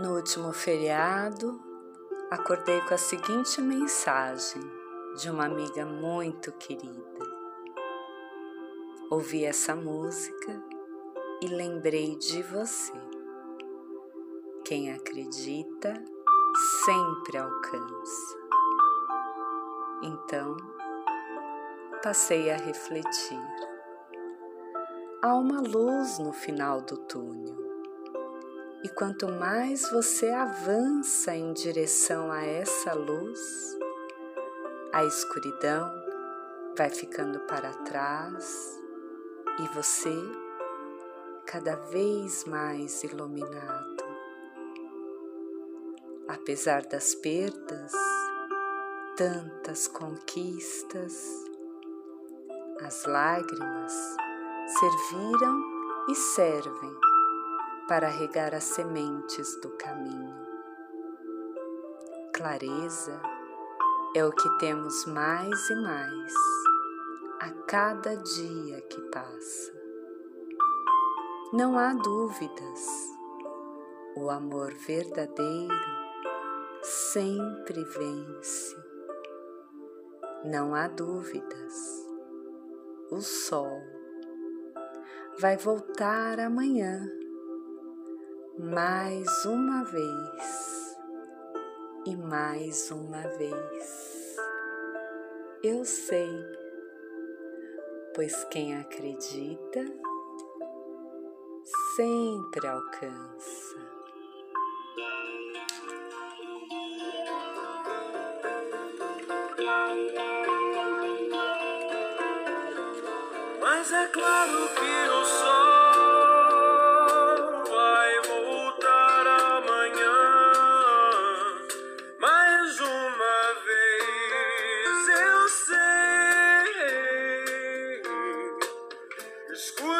No último feriado, acordei com a seguinte mensagem de uma amiga muito querida. Ouvi essa música e lembrei de você. Quem acredita sempre alcança. Então, passei a refletir. Há uma luz no final do túnel. E quanto mais você avança em direção a essa luz, a escuridão vai ficando para trás e você cada vez mais iluminado. Apesar das perdas, tantas conquistas, as lágrimas serviram e servem para regar as sementes do caminho. Clareza é o que temos mais e mais a cada dia que passa. Não há dúvidas, o amor verdadeiro sempre vence. Não há dúvidas, o sol vai voltar amanhã mais uma vez e mais uma vez. Eu sei, pois quem acredita sempre alcança. Mas é claro que o sol Screw.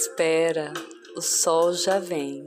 espera, o sol já vem.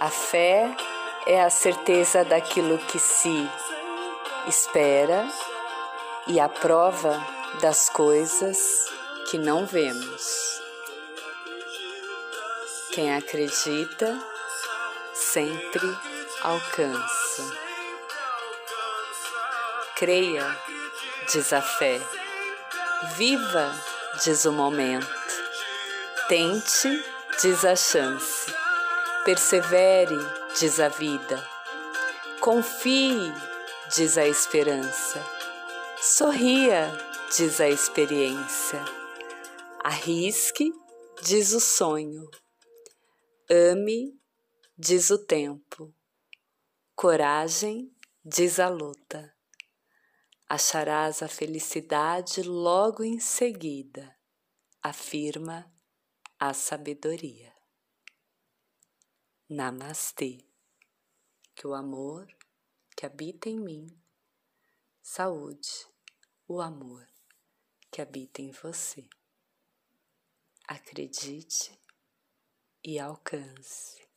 A fé é a certeza daquilo que se espera e a prova das coisas que não vemos. Quem acredita sempre alcança. Creia, diz a fé. Viva, diz o momento. Tente, diz a chance. Persevere, diz a vida. Confie, diz a esperança. Sorria, diz a experiência. Arrisque, diz o sonho. Ame, diz o tempo. Coragem, diz a luta. Acharás a felicidade logo em seguida, afirma a sabedoria. Namastê. Que o amor que habita em mim, saúde, o amor que habita em você. Acredite e alcance.